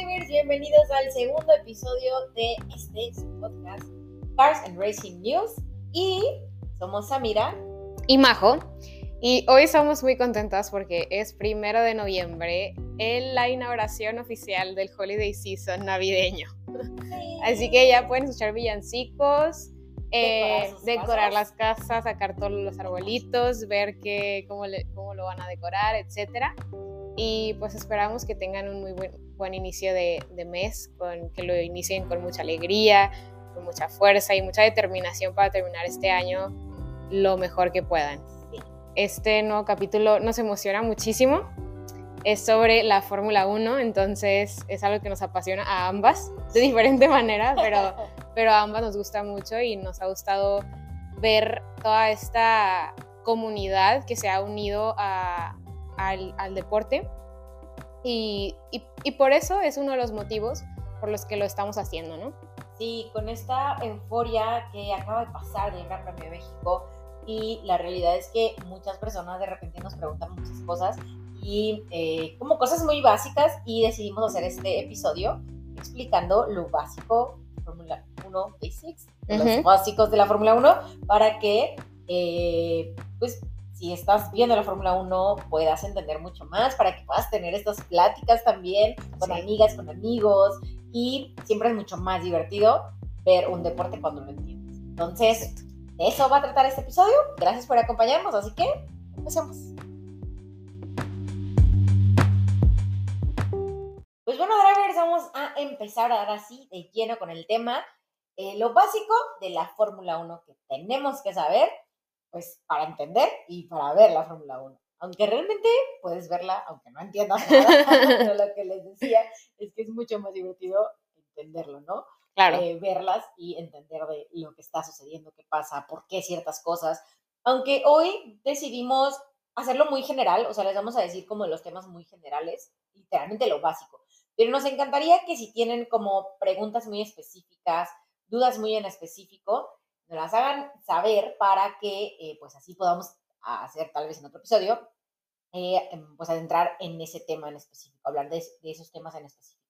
drivers, bienvenidos al segundo episodio de este podcast Cars and Racing News. Y somos Samira. Y Majo. Y hoy estamos muy contentas porque es primero de noviembre en la inauguración oficial del Holiday Season navideño. Así que ya pueden escuchar villancicos, eh, decorar, las casas, sacar todos los arbolitos, ver que, cómo, cómo lo van a decorar, etcétera y pues esperamos que tengan un muy buen, buen inicio de, de, mes, con, que lo inicien con mucha alegría, con mucha fuerza y mucha determinación para terminar este año lo mejor que puedan. Este nuevo capítulo nos emociona muchísimo. Es sobre la Fórmula 1, entonces es algo que nos apasiona a ambas de diferente manera, pero, pero a ambas nos gusta mucho y nos ha gustado ver toda esta comunidad que se ha unido a, al, deporte. Y, y, por eso es uno de los motivos por los que lo estamos haciendo, ¿no? Sí, con esta euforia que acaba de pasar del Gran Premio de México y la realidad es que muchas personas de repente nos preguntan muchas cosas y eh, como cosas muy básicas y decidimos hacer este episodio explicando lo básico, Fórmula 1 Basics, los básicos de la Fórmula 1 para que eh, pues si estás viendo la Fórmula 1 puedas entender mucho más, para que puedas tener estas pláticas también con amigas, con amigos y siempre es mucho más divertido ver un deporte cuando lo entiendes. Entonces, de eso va a tratar este episodio. Gracias por acompañarnos, así que empecemos. Pues bueno, drivers, vamos a empezar ahora sí de lleno con el tema. Eh, lo básico de la Fórmula 1 que tenemos que saber pues para entender y para ver la Fórmula 1. Aunque realmente puedes verla, aunque no entiendas nada, lo que les decía es que es mucho más divertido entenderlo, ¿no? Claro. Eh, verlas y entender de lo que está sucediendo, qué pasa, por qué ciertas cosas. Aunque hoy decidimos hacerlo muy general, o sea, les vamos a decir como los temas muy generales, literalmente lo básico. Pero nos encantaría que si tienen como preguntas muy específicas, dudas muy en específico, nos las hagan saber para que eh, pues así podamos hacer tal vez en otro episodio, eh, em, pues adentrar en ese tema en específico, hablar de, esos temas en específico.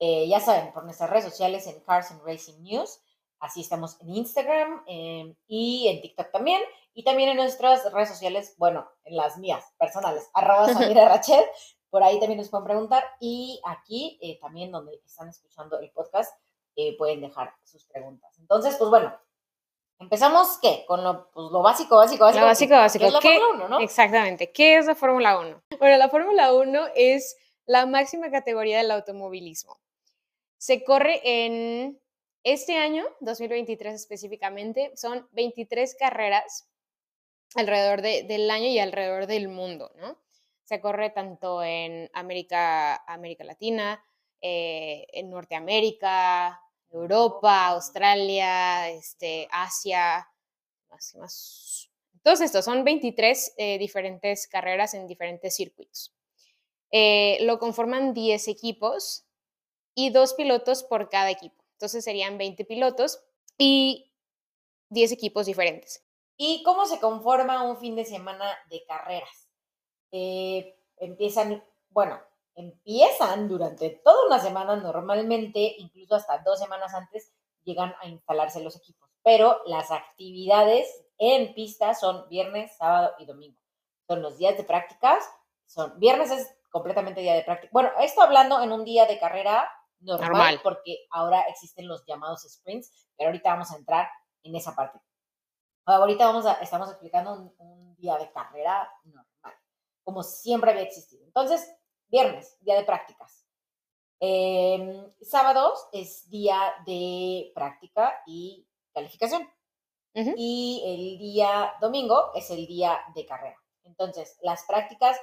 Eh, ya saben, por nuestras redes sociales en Cars and Racing News, así estamos en Instagram em, y en TikTok también, y también en nuestras redes sociales, bueno, en las mías personales, arroba Samira Rachel, por ahí también nos pueden preguntar, y aquí también donde están escuchando el podcast, pueden dejar sus preguntas. Entonces, pues bueno, Empezamos, ¿qué? Con lo, pues, lo básico, básico, básico. Lo básico, básico. ¿Qué es la Fórmula 1, no? Exactamente. ¿Qué es la Fórmula 1? Bueno, la Fórmula 1 es la máxima categoría del automovilismo. Se corre en este año, 2023 específicamente, son 23 carreras alrededor del año y alrededor del mundo, ¿no? Se corre tanto en América, América Latina, eh, en Norteamérica, Europa, Australia, este, Asia, más, más. Todos estos son 23 eh, diferentes carreras en diferentes circuitos. Eh, lo conforman 10 equipos y dos pilotos por cada equipo. Entonces serían 20 pilotos y 10 equipos diferentes. ¿Y cómo se conforma un fin de semana de carreras? Eh, empiezan, bueno, empiezan durante toda una semana normalmente, incluso hasta dos semanas antes, llegan a instalarse los equipos. Pero las actividades en pista son viernes, sábado y domingo. Son los días de prácticas. Son, viernes es completamente día de práctica. Bueno, esto hablando en un día de carrera normal, porque ahora existen los llamados sprints, pero ahorita vamos a entrar en esa parte. Ahorita vamos a, estamos explicando un, un día de carrera normal, como siempre había existido. Entonces, viernes, día de prácticas. Em, sábados es día de práctica y calificación. Y el día domingo es el día de carrera. Entonces, las prácticas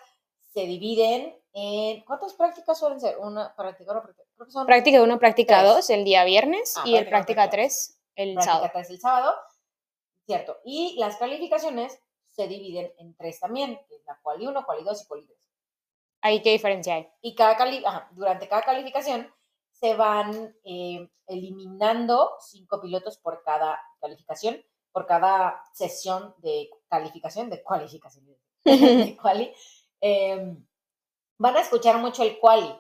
se dividen en. ¿Cuántas prácticas suelen ser? Una práctica, una práctica. práctica 1, práctica 2 el día viernes ah, y el práctica 3 el práctica sábado. 3 el sábado. Cierto. Y las calificaciones se dividen en tres también, que es la quali 1, quali 2 y quali 3. ¿Ahí qué diferencia hay? Y cada durante cada calificación se van eh, eliminando cinco pilotos por cada calificación, por cada sesión de calificación, de cualificación, de quali. Em, van a escuchar mucho el quali.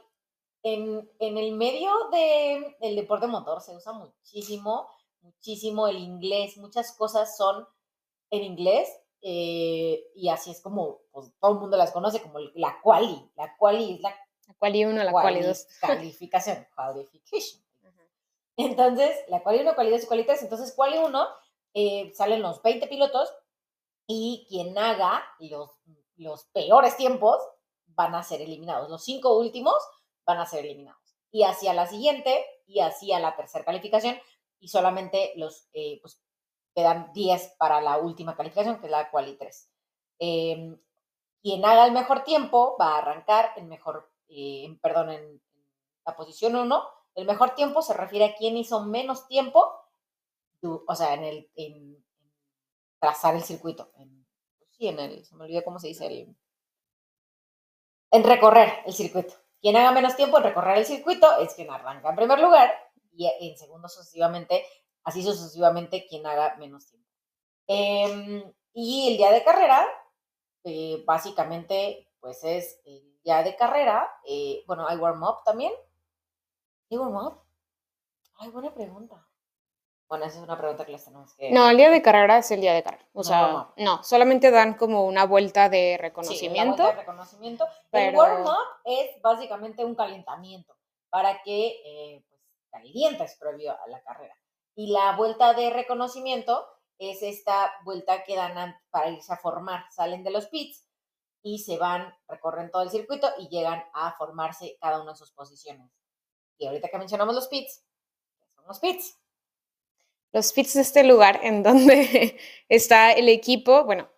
en, el medio del el deporte motor se usa muchísimo, muchísimo el inglés, muchas cosas son en inglés eh, y así es como pues, todo el mundo las conoce como la quali. La quali es la, la quali 1, la quali 2. Calificación, qualification. Entonces, la quali 1, quali 2 y quali 3. Entonces, quali 1 eh, salen los 20 pilotos y quien haga los, los peores tiempos van a ser eliminados. Los cinco últimos van a ser eliminados. Y hacia la siguiente y hacia la tercera calificación y solamente los, eh, pues, quedan 10 para la última calificación, que es la quali 3. Em, quien haga el mejor tiempo va a arrancar en mejor, eh, perdón, en, la posición 1. El mejor tiempo se refiere a quien hizo menos tiempo, o sea, en el en, trazar el circuito. En, pues sí, en el, se me olvidó cómo se dice, el, en recorrer el circuito. Quien haga menos tiempo en recorrer el circuito es quien arranca en primer lugar y en segundo sucesivamente, así sucesivamente quien haga menos tiempo. Em, y el día de carrera, eh, básicamente, pues es el día de carrera. Eh, bueno, hay warm-up también. ¿Hay warm-up? Ay, buena pregunta. Bueno, esa es una pregunta que les tenemos que... No, el día de carrera es el día de carrera. O sea, no, solamente dan como una vuelta de reconocimiento. Sí, vuelta de reconocimiento. El warm-up es básicamente un calentamiento para que eh, pues, calientes previo a la carrera. Y la vuelta de reconocimiento es esta vuelta que dan para irse a formar. Salen de los pits y se van, recorren todo el circuito y llegan a formarse cada una de sus posiciones. Y ahorita que mencionamos los pits, ¿qué son los pits? los pits de este lugar en donde está el equipo, bueno,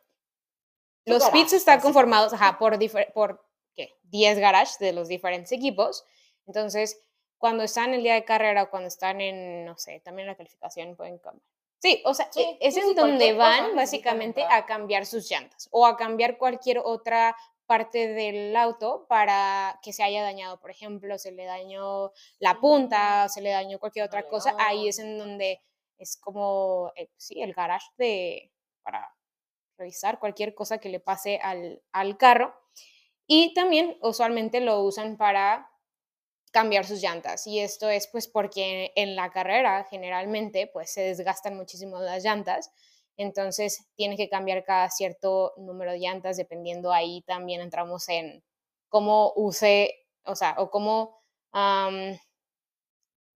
los pits están conformados por, por ¿qué? 10 garages de los diferentes equipos. Entonces, cuando están en el día de carrera o cuando están en, no sé, también la calificación pueden cambiar. Sí, o sea, e, es en donde van básicamente a cambiar sus llantas o a cambiar cualquier otra parte del auto para que se haya dañado, por ejemplo, se le dañó la punta, se le dañó cualquier otra cosa, ahí es en donde es como, eh, sí, el garage de, para revisar cualquier cosa que le pase al, al carro. Y también usualmente lo usan para cambiar sus llantas. Y esto es pues porque en la carrera generalmente pues se desgastan muchísimo las llantas. Entonces tiene que cambiar cada cierto número de llantas dependiendo ahí también entramos en cómo use, o sea, o cómo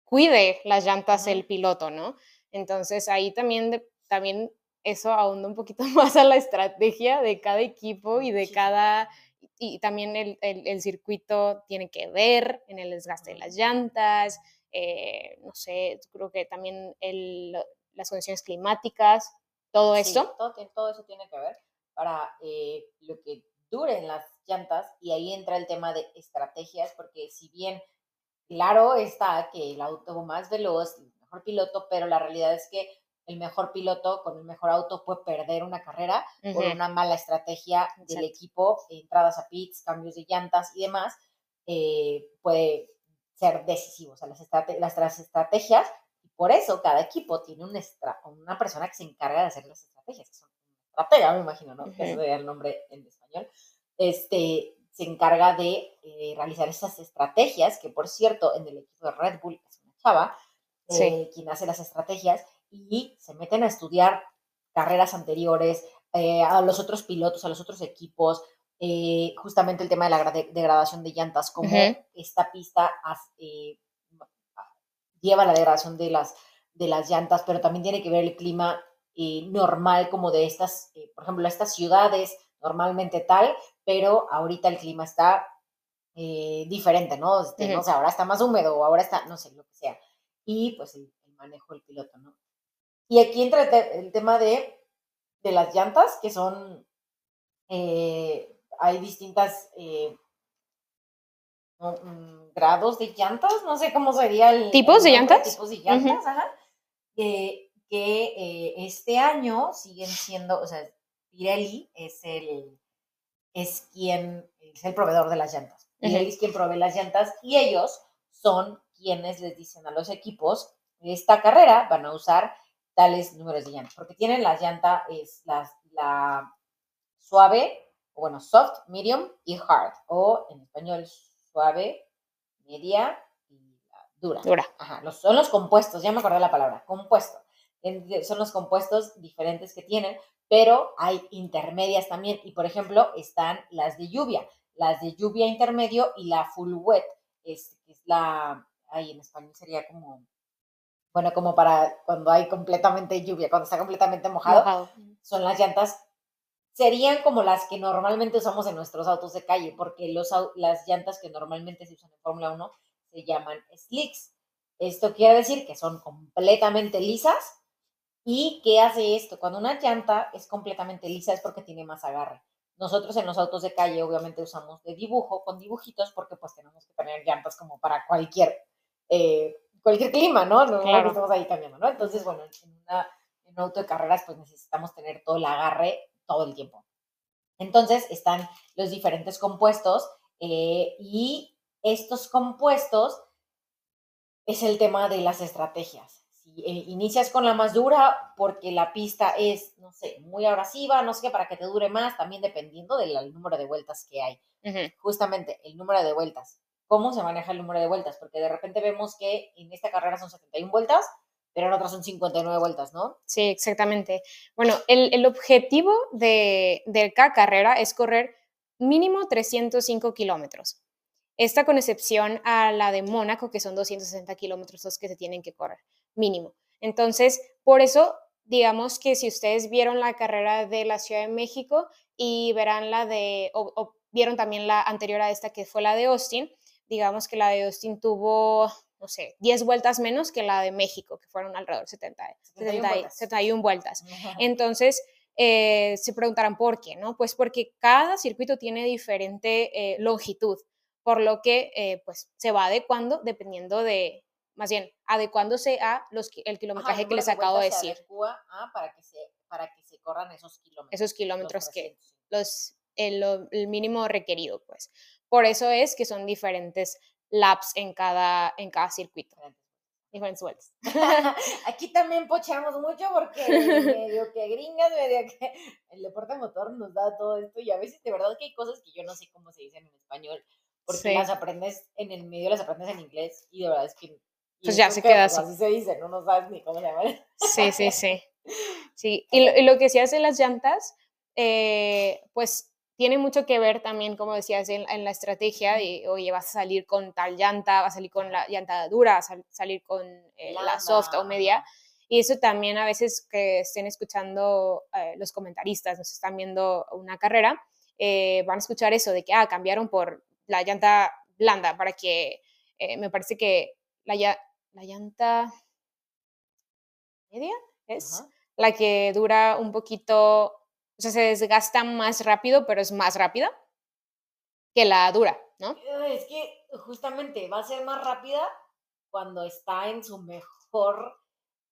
cuide las llantas el piloto, ¿no? Entonces ahí también, también eso ahonda un poquito más a la estrategia de cada equipo y de cada, y también el, el, circuito tiene que ver en el desgaste de las llantas, eh, no sé, creo que también el, las condiciones climáticas, todo esto. Todo, todo, eso tiene que ver para eh, lo que duren las llantas y ahí entra el tema de estrategias, porque si bien claro está que el auto más veloz piloto, pero la realidad es que el mejor piloto con el mejor auto puede perder una carrera por una mala estrategia del equipo, entradas a pits, cambios de llantas y demás, eh, puede ser decisivo. O sea, las, las estrategias, y por eso cada equipo tiene un una persona que se encarga de hacer las estrategias, que son estratega, me imagino, ¿no? Ese sería el nombre en español. Este, se encarga de eh, realizar esas estrategias, que por cierto, en el equipo de Red Bull es una chava, eh, quien hace las estrategias, y se meten a estudiar carreras anteriores, eh, a los otros pilotos, a los otros equipos, eh, justamente el tema de la degradación de llantas, como esta pista lleva la degradación de las, de las llantas, pero también tiene que ver el clima normal como de estas, por ejemplo, estas ciudades normalmente tal, pero ahorita el clima está diferente, ¿no? Este, no sé, ahora está más húmedo o ahora está, no sé, lo que sea y pues el, manejo del piloto, ¿no? Y aquí entra el, tema de, de, las llantas, que son, eh, hay distintas eh, mm, grados de llantas, no sé cómo sería el... ¿Tipos de llantas? Tipos de llantas, ajá. que eh, este año siguen siendo, o sea, Pirelli es el, es quien, es el proveedor de las llantas. Pirelli es quien provee las llantas y ellos son quienes les dicen a los equipos, esta carrera van a usar tales números de llantas, porque tienen la llanta, es la, la suave, o bueno, soft, medium y hard, o en español suave, media y dura. Dura. Ajá, los, son los compuestos, ya me acordé la palabra, compuesto. Son los compuestos diferentes que tienen, pero hay intermedias también. Y por ejemplo, están las de lluvia, las de lluvia intermedio y la full wet, es, es la, ahí en español sería como, bueno, como para cuando hay completamente lluvia, cuando está completamente mojado, Mojado. son las llantas, serían como las que normalmente usamos en nuestros autos de calle, porque los, las llantas que normalmente se usan en Fórmula 1 se llaman slicks. Esto quiere decir que son completamente lisas. ¿Y qué hace esto? Cuando una llanta es completamente lisa es porque tiene más agarre. Nosotros en los autos de calle obviamente usamos de dibujo, con dibujitos, porque pues tenemos que tener llantas como para cualquier, eh, cualquier clima, ¿no? No Claro. que estamos ahí cambiando, ¿no? Entonces, bueno, en, una- en un auto de carreras pues necesitamos tener todo el agarre todo el tiempo. Entonces están los diferentes compuestos eh, y estos compuestos es el tema de las estrategias. Si eh, inicias con la más dura porque la pista es, no sé, muy abrasiva, no sé qué, para que te dure más, también dependiendo del número de vueltas que hay. Justamente el número de vueltas. ¿Cómo se maneja el número de vueltas? Porque de repente vemos que en esta carrera son 71 vueltas, pero en otras son 59 vueltas, ¿no? Sí, exactamente. Bueno, el, el objetivo de, de cada carrera es correr mínimo 305 kilómetros. Esta con excepción a la de Mónaco, que son 260 kilómetros los que se tienen que correr, mínimo. Entonces, por eso, digamos que si ustedes vieron la carrera de la Ciudad de México y verán la de, o, o vieron también la anterior a esta, que fue la de Austin, digamos que la de Austin tuvo, no sé, 10 vueltas menos que la de México, que fueron alrededor de 70, 71 70 vueltas. 71 vueltas. Entonces, eh, se preguntarán por qué, ¿no? Pues porque cada circuito tiene diferente eh, longitud, por lo que eh, pues se va adecuando dependiendo de, más bien, adecuándose a los, el kilometraje que les acabo de decir, para que se para que se corran esos kilómetros. esos los kilómetros que, 300. los, el, lo- el mínimo requerido, pues. Por eso es que son diferentes laps en cada, en cada circuito, diferentes vueltas. Aquí también pocheamos mucho porque medio que gringas, medio que el deporte motor nos da todo esto y a veces de verdad que hay cosas que yo no sé cómo se dicen en español porque Sí. las aprendes en el medio, las aprendes en inglés y de verdad es que... Pues ya se que, queda pues, así. así se dice, no, no sabes ni cómo se llama. Sí, sí, sí. Sí, y lo, y lo que decías de las llantas, eh, pues tiene mucho que ver también, como decías, en, en la estrategia de, oye, vas a salir con tal llanta, vas a salir con la llanta dura, vas a salir con eh, la soft o media. Y eso también a veces que estén escuchando eh, los comentaristas, nos están viendo una carrera, eh, van a escuchar eso de que, ah, cambiaron por la llanta blanda para que, eh, me parece que la, la llanta media es Ajá. la que dura un poquito, o sea, se desgasta más rápido, pero es más rápida que la dura, ¿no? Es que justamente va a ser más rápida cuando está en su mejor,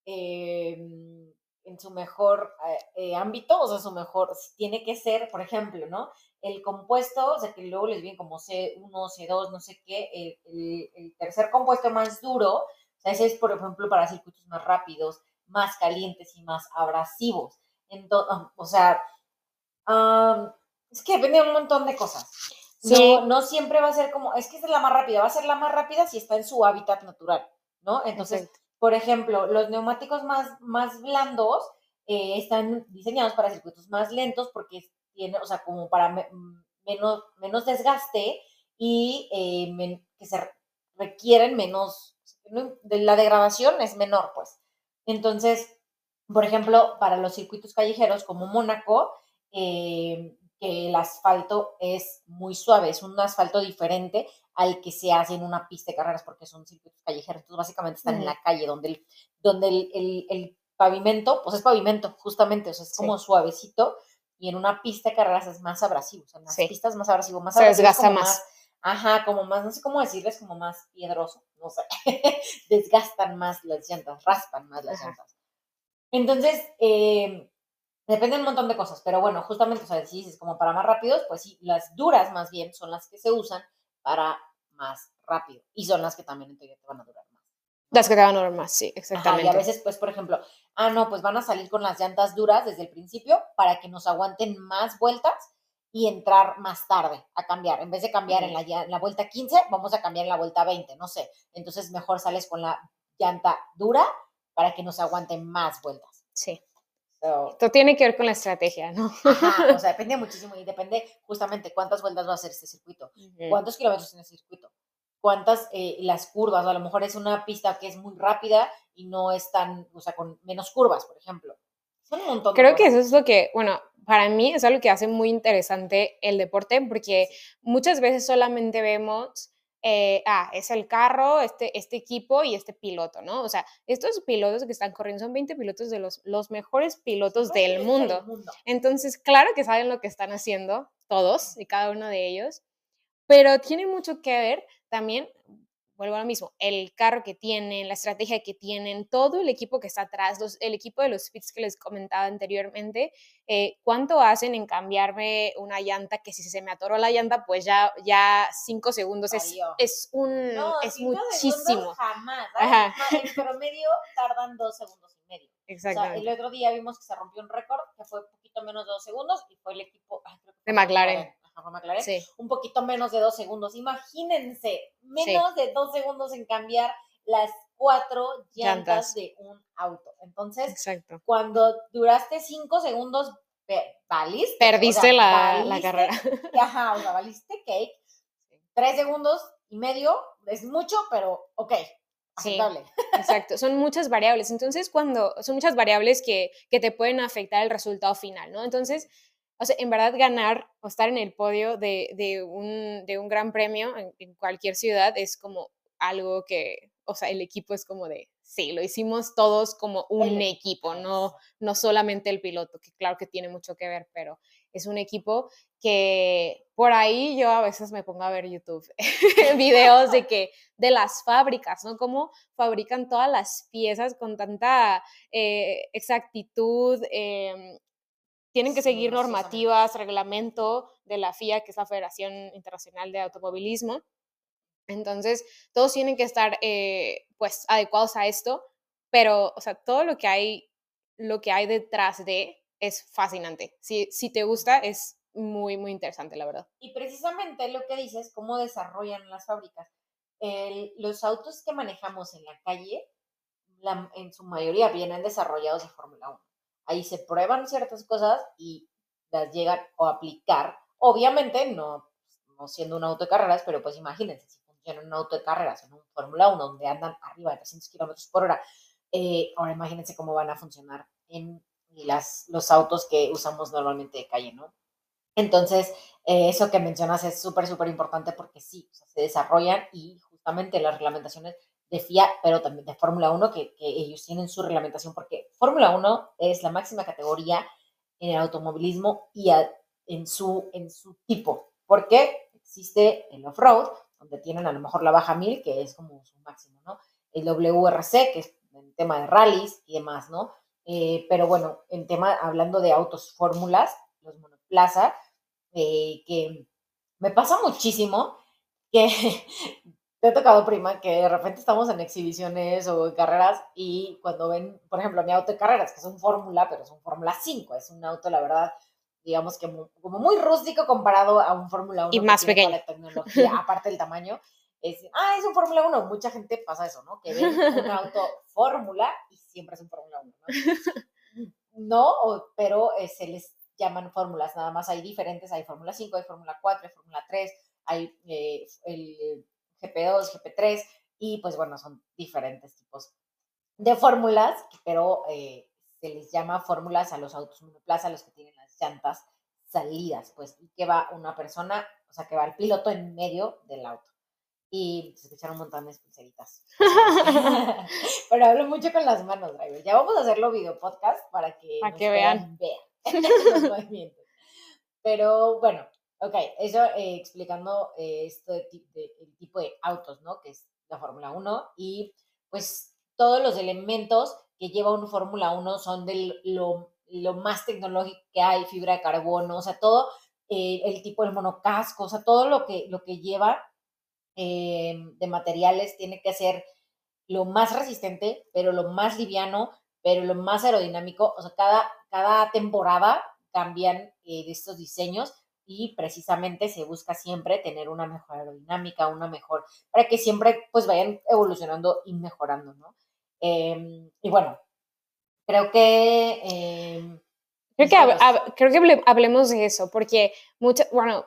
em, en su mejor eh, eh, ámbito, o sea, su mejor, tiene que ser, por ejemplo, ¿no? El compuesto, o sea, que luego les viene como C1, C2, no sé qué, el, el- el tercer compuesto más duro, o sea, ese es, por ejemplo, para circuitos más rápidos, más calientes y más abrasivos. Entonces, o sea, es que depende de un montón de cosas. Sí. No, no siempre va a ser como, es que es la más rápida, va a ser la más rápida si está en su hábitat natural, ¿no? Entonces, por ejemplo, los neumáticos más, más blandos eh, están diseñados para circuitos más lentos porque tiene, o sea, como para me- menos, menos desgaste y eh, men- que se re- requieren menos, la degradación es menor, pues. Entonces, por ejemplo, para los circuitos callejeros como Mónaco, eh, que el asfalto es muy suave, es un asfalto diferente al que se hace en una pista de carreras porque son circuitos callejeros, entonces básicamente están en la calle donde el, donde el, el- el pavimento, pues es pavimento justamente, o sea, es Sí. como suavecito y en una pista de carreras es más abrasivo, o sea, en las Sí. pistas más abrasivo, más Se desgasta más. Ajá, como más, no sé cómo decirles, como más piedroso, no sé, desgastan más las llantas, raspan más las Ajá. llantas. Entonces, eh, depende de un montón de cosas, pero bueno, justamente, o sea, si dices como para más rápidos, pues sí, las duras más bien son las que se usan para más rápido y son las que también en teoría te van a durar más. Las que te van a durar más, sí, Ajá, exactamente. y a veces, pues, por ejemplo, ah, no, pues van a salir con las llantas duras desde el principio para que nos aguanten más vueltas y entrar más tarde a cambiar. En vez de cambiar en la, en la vuelta 15, vamos a cambiar en la vuelta 20, no sé. Entonces mejor sales con la llanta dura para que nos aguanten más vueltas. Sí. Esto tiene que ver con la estrategia, ¿no? Ajá, o sea, depende muchísimo y depende justamente cuántas vueltas va a hacer este circuito, cuántos kilómetros tiene el circuito, cuántas eh, las curvas, a lo mejor es una pista que es muy rápida y no es tan, o sea, con menos curvas, por ejemplo. Son un montón Creo que eso es lo que, bueno, para mí es algo que hace muy interesante el deporte porque muchas veces solamente vemos eh, ah, es el carro, este, este equipo y este piloto, ¿no? O sea, estos pilotos que están corriendo son 20 pilotos de los, los mejores pilotos del mundo. Entonces, claro que saben lo que están haciendo, todos y cada uno de ellos, pero tiene mucho que ver también vuelvo a lo mismo, el carro que tienen, la estrategia que tienen, todo el equipo que está atrás, el equipo de los fits que les comentaba anteriormente, eh, cuánto hacen en cambiarme una llanta que si se me atoró la llanta, pues ya, ya cinco segundos es, es, un, es muchísimo. Jamás, en promedio tardan dos segundos y medio. Exacto. el otro día vimos que se rompió un récord que fue un poquito menos de dos segundos y fue el equipo de McLaren un poquito menos de dos segundos. Imagínense, menos de dos segundos en cambiar las cuatro llantas, de un auto. Entonces, cuando duraste cinco segundos, valiste. Perdiste la, carrera. Ajá, o sea, valiste cake. Tres segundos y medio es mucho, pero ok. Aceptable. exacto, son muchas variables. Entonces, cuando son muchas variables que, que te pueden afectar el resultado final, ¿no? Entonces, o sea, en verdad ganar o estar en el podio de, de, un, de un, gran premio en, cualquier ciudad es como algo que, o sea, el equipo es como de, sí, lo hicimos todos como un equipo, no, no solamente el piloto, que claro que tiene mucho que ver, pero es un equipo que por ahí yo a veces me pongo a ver YouTube videos de que de las fábricas, ¿no? Cómo fabrican todas las piezas con tanta eh, exactitud, eh, tienen que seguir normativas, reglamento de la FIA, que es la Federación Internacional de Automovilismo. Entonces, todos tienen que estar, eh, pues, adecuados a esto, pero, o sea, todo lo que hay, lo que hay detrás de es fascinante. Si, si te gusta, es muy, muy interesante, la verdad. Y precisamente lo que dices, cómo desarrollan las fábricas. los autos que manejamos en la calle, en su mayoría vienen desarrollados de Fórmula 1 ahí se prueban ciertas cosas y las llegan a aplicar. Obviamente, no, no siendo un auto de carreras, pero pues imagínense, si funciona un auto de carreras en un Fórmula 1 donde andan arriba de 300 kilómetros por hora, eh, ahora imagínense cómo van a funcionar en las, los autos que usamos normalmente de calle, ¿no? Entonces, eh, eso que mencionas es súper, súper importante porque sí, se desarrollan y justamente las reglamentaciones de FIA, pero también de Fórmula 1, que, ellos tienen su reglamentación, porque Fórmula 1 es la máxima categoría en el automovilismo y en, su, en su tipo, porque existe el off-road, donde tienen a lo mejor la baja 1000, que es como su máximo, ¿no? El WRC, que es el tema de rallies y demás, ¿no? Eh, pero bueno, en tema, hablando de autos fórmulas, los monoplaza, eh, que me pasa muchísimo que te ha tocado, prima, que de repente estamos en exhibiciones o en carreras y cuando ven, por ejemplo, mi auto de carreras, que es un Fórmula, pero es un Fórmula 5, es un auto, la verdad, digamos que como muy rústico comparado a un Fórmula 1. Y más pequeño. La tecnología, aparte del tamaño. Es, ah, es un Fórmula 1. Mucha gente pasa eso, ¿no? Que ven un auto Fórmula y siempre es un Fórmula 1, ¿no? no, pero eh, se les llaman fórmulas, nada más hay diferentes, hay Fórmula 5, hay Fórmula 4, hay Fórmula 3, hay eh, el GP2, GP3, y pues bueno, son diferentes tipos de fórmulas, pero eh, se les llama fórmulas a los autos monoplaza, a los que tienen las llantas salidas, pues, y que va una persona, o sea, que va el piloto en medio del auto. Y se escucharon un montón de pulseritas. pero hablo mucho con las manos, driver. Ya vamos a hacerlo video podcast para que, que vean. vean los movimientos. Pero bueno, Ok, eso eh, explicando eh, esto de, el tipo de autos, ¿no? Que es la Fórmula 1 y pues todos los elementos que lleva un Fórmula 1 son de lo, más tecnológico que hay, fibra de carbono, o sea, todo eh, el tipo de monocasco, o sea, todo lo que, lo que lleva de materiales tiene que ser lo más resistente, pero lo más liviano, pero lo más aerodinámico, o sea, cada, cada temporada cambian de estos diseños y precisamente se busca siempre tener una mejor aerodinámica, una mejor, para que siempre pues vayan evolucionando y mejorando, ¿no? Em, y bueno, creo que... Em, creo que, creo que hablemos de eso, porque muchas, bueno,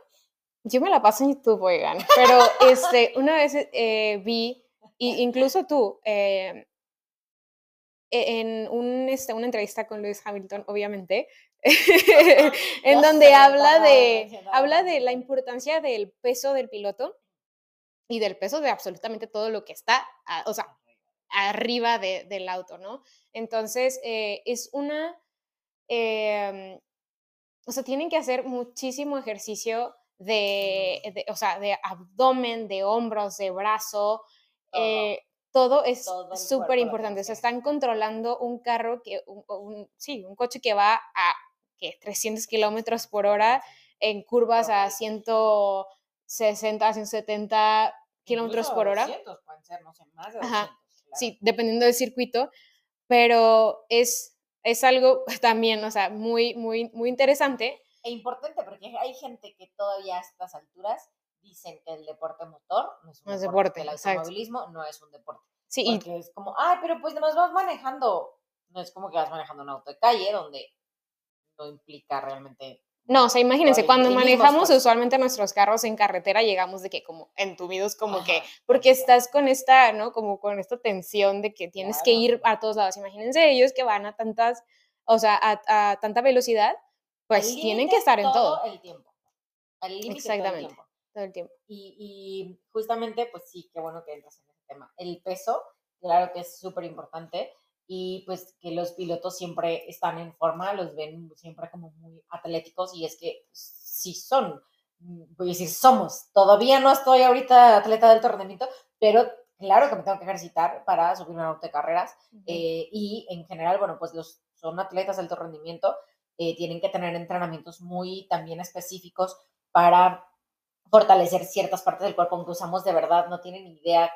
yo me la paso en YouTube, oigan, pero este, una vez eh, vi, incluso tú, eh, e-, en un, este, una entrevista con Lewis Hamilton, obviamente, en donde habla de, habla de la importancia del peso del piloto y del peso de absolutamente todo lo que está, o sea, arriba del auto, ¿no? Entonces, eh, es una, em, o sea, tienen que hacer muchísimo ejercicio de, o sea, de abdomen, de hombros, de brazo, eh, todo es súper importante. O sea, están controlando un carro, que, un, sí, un coche que va a que 300 kilómetros por hora en curvas a 160, 170 kilómetros por hora. pueden ser, no sé, más de 200, Sí, dependiendo del circuito, pero es, es algo también, o sea, muy, muy, muy interesante. E importante porque hay gente que todavía a estas alturas dicen que el deporte motor no es un deporte, el automovilismo no es un deporte. Sí, porque es como, ay, pero pues además vas manejando, no es como que vas manejando un auto de calle donde no implica realmente no, o sea, imagínense, cuando manejamos usualmente nuestros carros en carretera llegamos de que como entumidos, como que, porque estás con esta, ¿no? Como con esta tensión de que tienes que ir a todos lados. Imagínense ellos que van a tantas, o sea, a, tanta velocidad, pues tienen que estar en todo. el tiempo. Exactamente. Todo el tiempo. Y, justamente, pues sí, qué bueno que entras en ese tema. El peso, claro que es súper importante y pues que los pilotos siempre están en forma, los ven siempre como muy atléticos y es que sí son, mm, voy a decir, somos. Todavía no estoy ahorita atleta del rendimiento, pero claro que me tengo que ejercitar para subir una auto de carreras eh, y en general, bueno, pues los son atletas de alto rendimiento, eh, tienen que tener entrenamientos muy también específicos para fortalecer ciertas partes del cuerpo, aunque usamos de verdad, no tienen idea,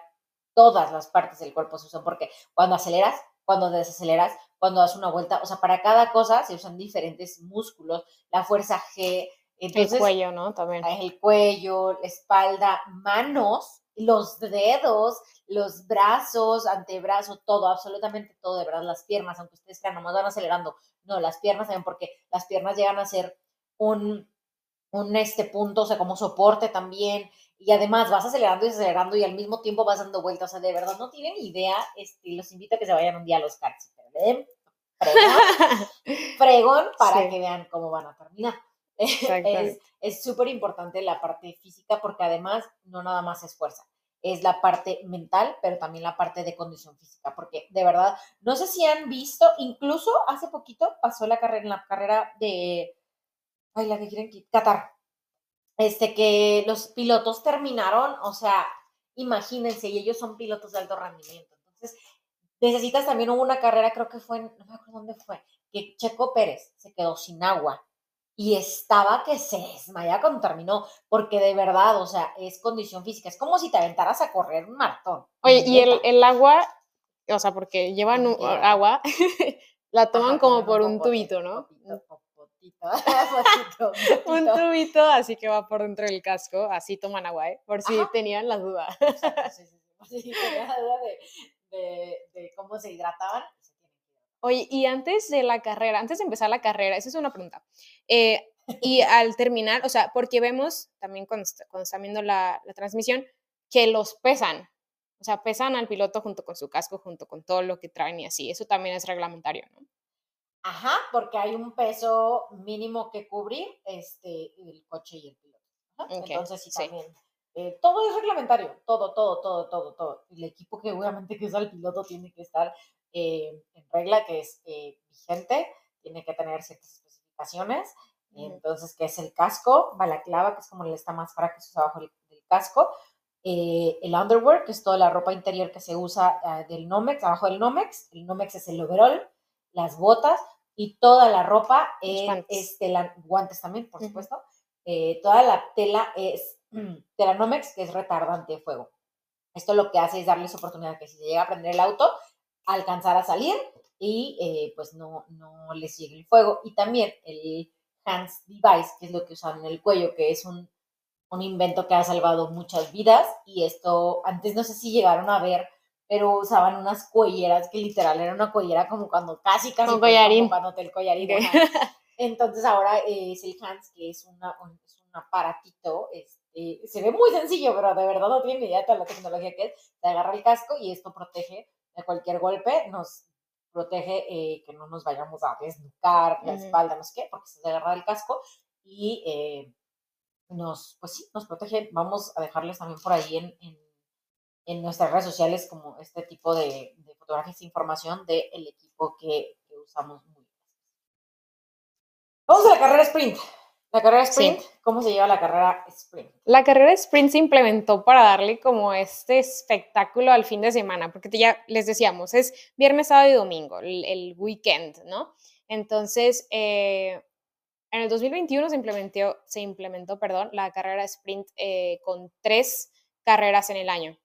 todas las partes del cuerpo se usan, porque cuando aceleras, cuando desaceleras, cuando das una vuelta, o sea, para cada cosa se usan diferentes músculos, la fuerza G, entonces, el cuello, ¿no? También. El cuello, la espalda, manos, los dedos, los brazos, antebrazo, todo, absolutamente todo, de verdad, las piernas, aunque ustedes crean, nomás van acelerando. No, las piernas también, porque las piernas llegan a ser un, un este punto, o sea, como soporte también, y además vas acelerando y acelerando y al mismo tiempo vas dando vueltas, o sea, de verdad no tienen idea, este, los invito a que se vayan un día a los karts, fregón, fregón para que vean cómo van a terminar. es súper importante la parte física porque además no nada más es fuerza, es la parte mental, pero también la parte de condición física, porque de verdad, no sé si han visto, incluso hace poquito pasó la carrera, en la carrera de ay, la que quieren Qatar, este, que los pilotos terminaron, o sea, imagínense, y ellos son pilotos de alto rendimiento. Entonces, necesitas también una carrera, creo que fue, no me acuerdo dónde fue, que Checo Pérez se quedó sin agua y estaba que se desmaya cuando terminó, porque de verdad, o sea, es condición física, es como si te aventaras a correr un maratón. Oye, y el, agua, o sea, porque llevan agua, la toman como por un tubito, ¿no? un así que va por dentro del casco, así toman agua, ¿eh? por si tenían la duda. Sí, sí, tenían la duda de, cómo se hidrataban. Oye, y antes de la carrera, antes de empezar la carrera, esa es una pregunta. Eh, y al terminar, o sea, porque vemos también cuando, cuando están viendo la, la transmisión, que los pesan. O sea, pesan al piloto junto con su casco, junto con todo lo que traen y así. Eso también es reglamentario, ¿no? Ajá, porque hay un peso mínimo que cubrir este, el coche y el piloto. Entonces, sí, también. Eh, todo es reglamentario, todo, todo, todo, todo, todo. El equipo que obviamente que usa el piloto tiene que estar eh, en regla, que es eh, vigente, tiene que tener ciertas especificaciones. Entonces, que es el casco, balaclava, que es como esta máscara que se usa bajo el, casco, el underwear, que es toda la ropa interior que se usa ah, del Nomex, abajo del Nomex. El Nomex es el overall las botas y toda la ropa es este, guantes también, por supuesto. Eh, toda la tela es tela Nomex, que es retardante de fuego. Esto lo que hace es darles oportunidad que si se llega a prender el auto, alcanzar a salir y eh, pues no, no les llegue el fuego. Y también el Hands Device, que es lo que usan en el cuello, que es un, un invento que ha salvado muchas vidas. Y esto, antes no sé si llegaron a ver, pero usaban unas cuelleras que literal era una cuellera como cuando casi, casi. Como collarín. cuando te el collarín. Entonces ahora es el Hands, que es, una, un, es un aparatito, este, se ve muy sencillo, pero de verdad no tiene idea de la tecnología que es. Te agarra el casco y esto protege de cualquier golpe, nos protege eh, que no nos vayamos a desnucar la espalda, no sé qué, porque se agarra el casco y eh, nos, pues sí, nos protege. Vamos a dejarles también por ahí en, en, nuestras redes sociales como este tipo de, de fotografías e información del equipo que, que usamos muy Vamos a la carrera sprint. La carrera sprint, ¿cómo se lleva la carrera sprint? La carrera sprint se implementó para darle como este espectáculo al fin de semana, porque ya les decíamos, es viernes, sábado y domingo, el, weekend, ¿no? Entonces, eh, en el 2021 se implementó, se implementó perdón, la carrera sprint eh, con tres carreras en el año.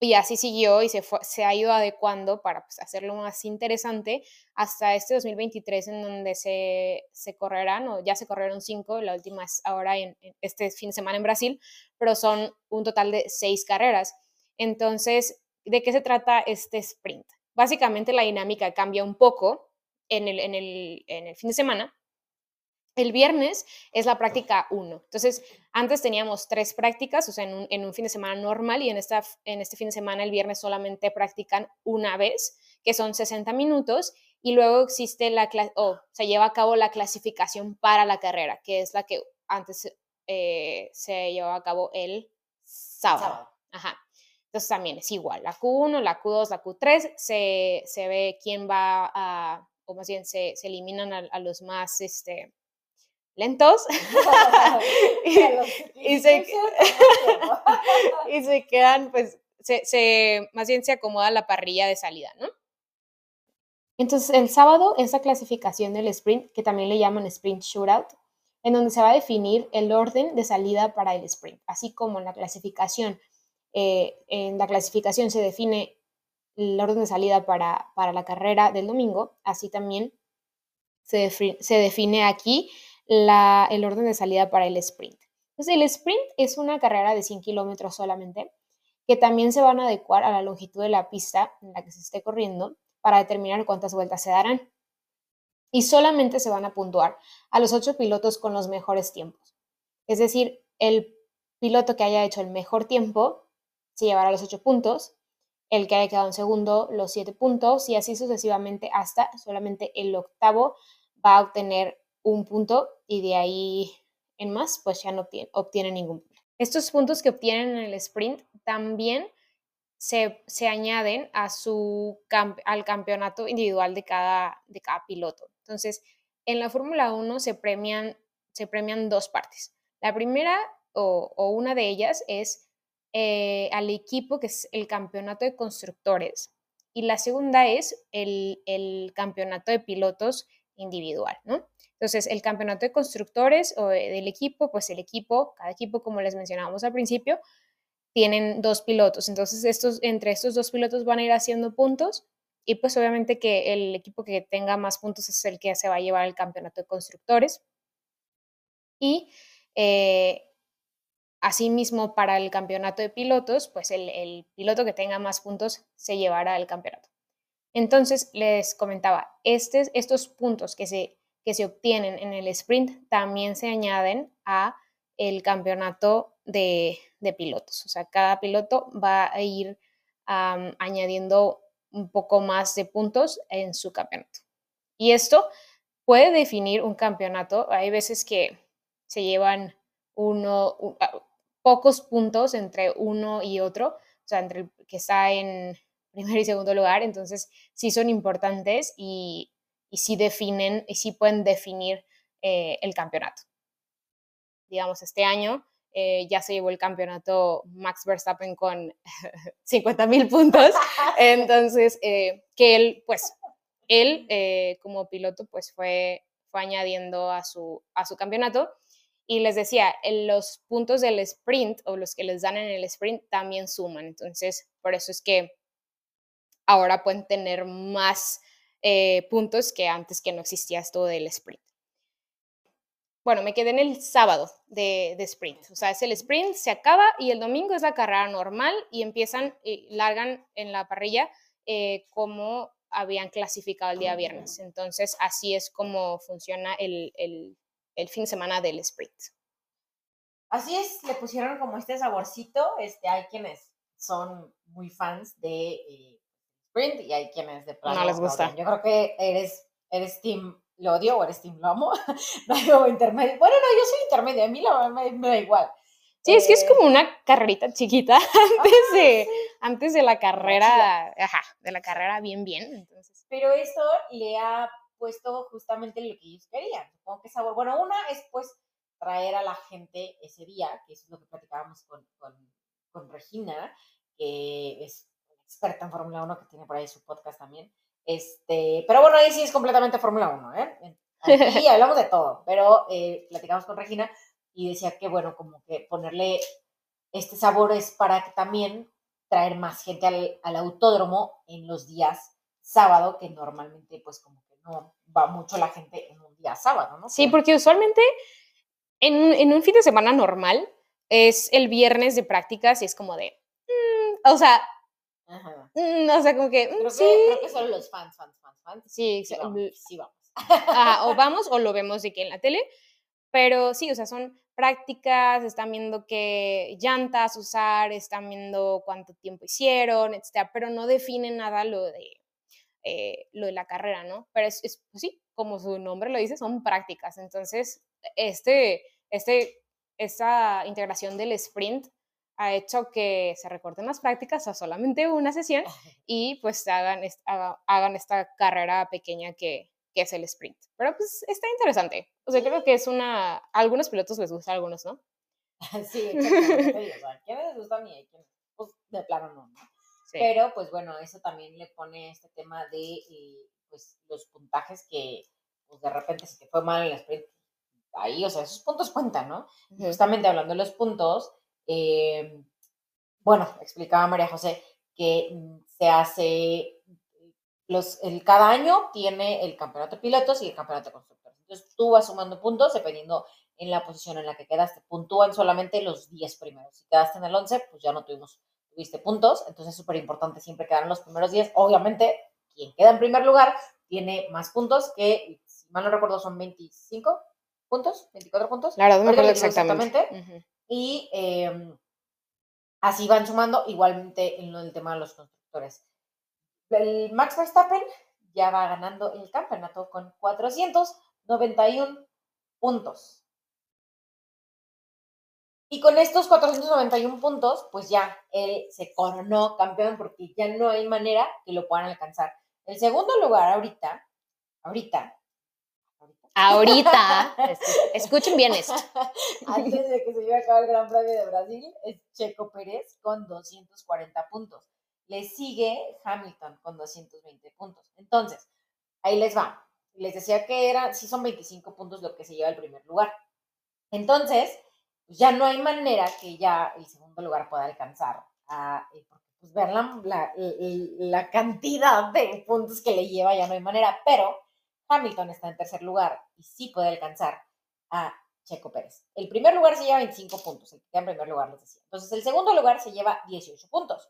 Y así siguió y se, se ha ido adecuando para pues, hacerlo más interesante hasta este 2023 en donde se, se correrán, o ya se corrieron cinco, la última es ahora en, este fin de semana en Brasil, pero son un total de seis carreras. Entonces, ¿de qué se trata este sprint? Básicamente la dinámica cambia un poco en el, en el, en el fin de semana el viernes es la práctica 1. Entonces, antes teníamos tres prácticas, o sea, en un, fin de semana normal y en, esta, en este fin de semana el viernes solamente practican una vez, que son 60 minutos, y luego existe la, o se lleva a cabo la clasificación para la carrera, que es la que antes eh, se llevaba a cabo el sábado. Ajá. Entonces también es igual, la Q1, la Q2, la Q3, se, se ve quién va a, o más bien se, se eliminan a, a los más, este, lentos y, se, quedan, pues, se, más bien se acomoda la parrilla de salida, ¿no? Entonces, el sábado, esa clasificación del sprint, que también le llaman sprint shootout, en donde se va a definir el orden de salida para el sprint, así como en la clasificación. Eh, en la clasificación se define el orden de salida para, para la carrera del domingo, así también se, se define aquí el orden de salida para el sprint. Entonces, el sprint es una carrera de 100 kilómetros solamente, que también se van a adecuar a la longitud de la pista en la que se esté corriendo para determinar cuántas vueltas se darán. Y solamente se van a puntuar a los ocho pilotos con los mejores tiempos. Es decir, el piloto que haya hecho el mejor tiempo se llevará los ocho puntos, el que haya quedado en segundo los siete puntos y así sucesivamente hasta solamente el octavo va a obtener un punto y de ahí en más, pues ya no obtiene, ningún punto. Estos puntos que obtienen en el sprint también se, añaden a su, al campeonato individual de cada, de cada piloto. Entonces, en la Fórmula 1 se premian, se premian dos partes. La primera o, una de ellas es eh, al equipo que es el campeonato de constructores y la segunda es el, el campeonato de pilotos individual, ¿no? Entonces, el campeonato de constructores o del equipo, pues el equipo, cada equipo, como les mencionábamos al principio, tienen dos pilotos. Entonces, estos, entre estos dos pilotos van a ir haciendo puntos y pues obviamente que el equipo que tenga más puntos es el que se va a llevar el campeonato de constructores. Y eh, asimismo, para el campeonato de pilotos, pues el, el piloto que tenga más puntos se llevará el campeonato. Entonces, les comentaba, estos puntos que se que se obtienen en el sprint también se añaden a el campeonato de, pilotos. O sea, cada piloto va a ir añadiendo un poco más de puntos en su campeonato. Y esto puede definir un campeonato. Hay veces que se llevan uno, pocos puntos entre uno y otro, o sea, entre el que está en primer y segundo lugar, entonces sí son importantes y y sí definen y sí pueden definir eh, el campeonato. Digamos, este año eh, ya se llevó el campeonato Max Verstappen con 50 mil puntos, entonces eh, que él, pues, él como piloto, pues fue, fue añadiendo a su, a su campeonato. Y les decía, los puntos del sprint o los que les dan en el sprint también suman. Entonces, por eso es que ahora pueden tener más eh, puntos que antes que no existía esto del sprint. bueno, me quedé en el sábado de, sprint. O sea, es el sprint, se acaba y el domingo es la carrera normal y empiezan y largan en la parrilla eh, como habían clasificado el día viernes. Entonces, así es como funciona el, fin de semana del sprint. Así es, le pusieron como este saborcito. Este, hay quienes son muy fans de eh, sprint y hay quienes de plano no les gusta. Yo creo que eres, eres team lo odio o eres team lo amo. no hay intermedio. Bueno, no, yo soy intermedio, a mí la me, me da igual. Sí, es que es eh, como una carrerita chiquita antes de, antes de la carrera, ajá, de la carrera bien, bien. Entonces. Pero esto le ha puesto justamente lo que ellos querían. Supongo que sabor. Bueno, una es pues traer a la gente ese día, que eso es lo que platicábamos con, con, con Regina, que es experta en Fórmula 1, que tiene por ahí su podcast también. Este, pero bueno, ahí sí es completamente Fórmula 1, ¿eh? Aquí hablamos de todo, pero eh, platicamos con Regina y decía que, bueno, como que ponerle este sabor es para que también traer más gente al, al autódromo en los días sábado, que normalmente pues como que no va mucho la gente en un día sábado, ¿no? Sí, porque usualmente en, en un fin de semana normal es el viernes de prácticas y es como de, mm, o sea, Ajá. Mm, o sea, como que, mm, sí. creo que solo los fans, fans, fans. Sí, sí. Sí vamos. o vamos o lo vemos de que en la tele, pero sí, o sea, son prácticas, están viendo qué llantas usar, están viendo cuánto tiempo hicieron, etcétera, pero no definen nada lo de, eh, lo de la carrera, ¿no? Pero es, es pues sí, como su nombre lo dice, son prácticas. Entonces, este, este, esta integración del sprint ha hecho que se recorten las prácticas a solamente una sesión y pues hagan, hagan esta carrera pequeña que, que es el sprint. Pero pues está interesante. O sea, creo que es una... A algunos pilotos les gusta, a algunos no. sí, exactamente. o sea, ¿quiénes les y hay quienes, pues, de plano no, ¿no? Pero, pues bueno, eso también le pone este tema de, eh, pues, los puntajes que, pues, de repente, si te fue mal en el sprint, ahí, o sea, esos puntos cuentan, ¿no? Justamente hablando de los puntos, eh, bueno, explicaba María José que mm, se hace los, el, cada año tiene el campeonato de pilotos y el campeonato de constructores. Entonces tú vas sumando puntos dependiendo en la posición en la que quedaste. Puntúan solamente los 10 primeros. Si quedaste en el 11, pues ya no tuvimos, tuviste puntos. Entonces es súper importante siempre quedar en los primeros 10. Obviamente, quien queda en primer lugar tiene más puntos que, si mal no recuerdo, son 25 puntos, 24 puntos. Claro, no me acuerdo exactamente. Y em, así van sumando igualmente en el tema de los constructores el Max Verstappen ya va ganando el campeonato con 491 puntos. Y con estos 491 puntos, pues ya él se coronó campeón porque ya no hay manera que lo puedan alcanzar. El segundo lugar ahorita, ahorita, ahorita, escuchen bien esto. Antes de que se lleve a cabo el Gran Premio de Brasil, es Checo Pérez con 240 puntos. Le sigue Hamilton con 220 puntos. Entonces, ahí les va. Les decía que era, sí son 25 puntos lo que se lleva el primer lugar. Entonces, pues ya no hay manera que ya el segundo lugar pueda alcanzar a, eh, pues ver la, la, cantidad de puntos que le lleva, ya no hay manera, pero Hamilton está en tercer lugar y sí puede alcanzar a Checo Pérez. El primer lugar se lleva 25 puntos, el que queda en primer lugar les decía. Entonces, el segundo lugar se lleva 18 puntos.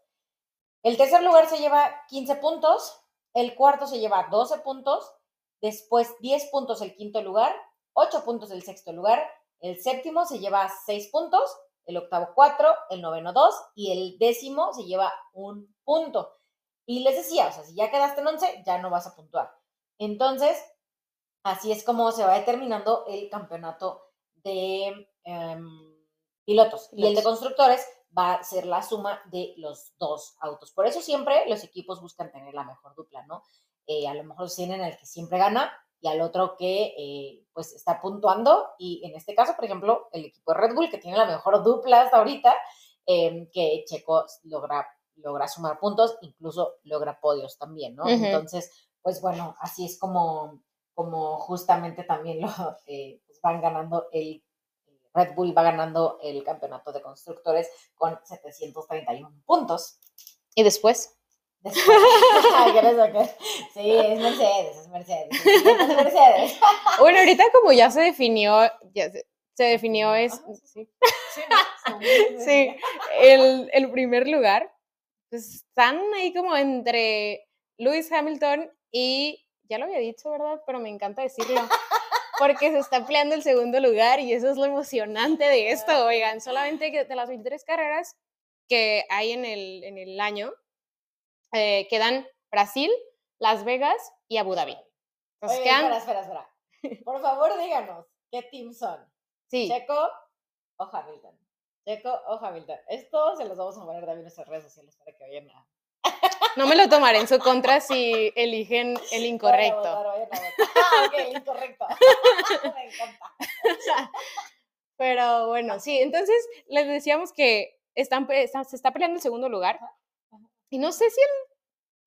El tercer lugar se lleva 15 puntos, el cuarto se lleva 12 puntos, después 10 puntos el quinto lugar, 8 puntos el sexto lugar, el séptimo se lleva 6 puntos, el octavo 4, el noveno 2 y el décimo se lleva un punto. Y les decía, o sea, si ya quedaste en 11, ya no vas a puntuar. Entonces, así es como se va determinando el campeonato de em, pilotos. Y el de constructores va a ser la suma de los dos autos. Por eso siempre los equipos buscan tener la mejor dupla, ¿no? Eh, a lo mejor tienen el que siempre gana y al otro que eh, pues está puntuando y en este caso, por ejemplo, el equipo de Red Bull que tiene la mejor dupla hasta ahorita, em, que Checo logra, logra sumar puntos, incluso logra podios también, ¿no? Entonces, pues bueno, así es como, como justamente también lo eh, pues van ganando el Red Bull va ganando el campeonato de constructores con 731 puntos. ¿Y después? sí, es Mercedes, es Mercedes. Es Mercedes. Bueno, ahorita como ya se definió, ya se, definió es, sí, sí, el, el primer lugar, pues están ahí como entre Lewis Hamilton y, ya lo había dicho, ¿verdad? Pero me encanta decirlo porque se está peleando el segundo lugar y eso es lo emocionante de esto, oigan, solamente que de las 23 carreras que hay en el, en el año, eh, quedan Brasil, Las Vegas y Abu Dhabi. Entonces, quedan... espera, espera, espera. Por favor, díganos, ¿qué team son? Sí. ¿Checo o Hamilton? Checo o Hamilton. Esto se los vamos a poner también en nuestras redes sociales para que vayan a... No me lo tomaré en su contra si eligen el incorrecto. Ah, ok, incorrecto. me encanta. Pero bueno, sí, entonces les decíamos que están, se está peleando el segundo lugar. Y no sé si el...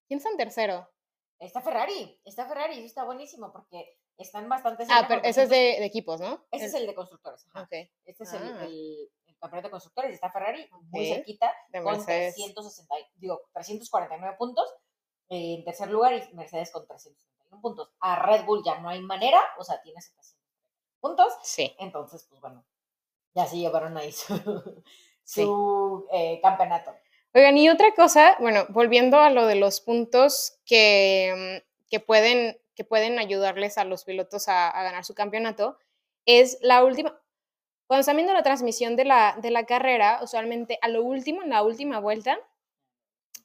¿Quién está en tercero? Está Ferrari, está Ferrari, eso está buenísimo porque están bastante Ah, pero ese es de, equipos, ¿no? Ese es el de constructores. Okay. Este es el, ah. Campeonato de constructores, está Ferrari muy cerquita, con 360, digo, 349 puntos en tercer lugar y Mercedes con 361 puntos. A Red Bull ya no hay manera, o sea, tiene 700 puntos. Sí. Entonces, pues bueno, ya se llevaron ahí su, su eh, campeonato. Oigan, y otra cosa, bueno, volviendo a lo de los puntos que, mm, que, pueden, que pueden ayudarles a los pilotos a, ganar su campeonato, es la última, cuando están viendo la transmisión de la, de la carrera, usualmente a lo último, en la última vuelta,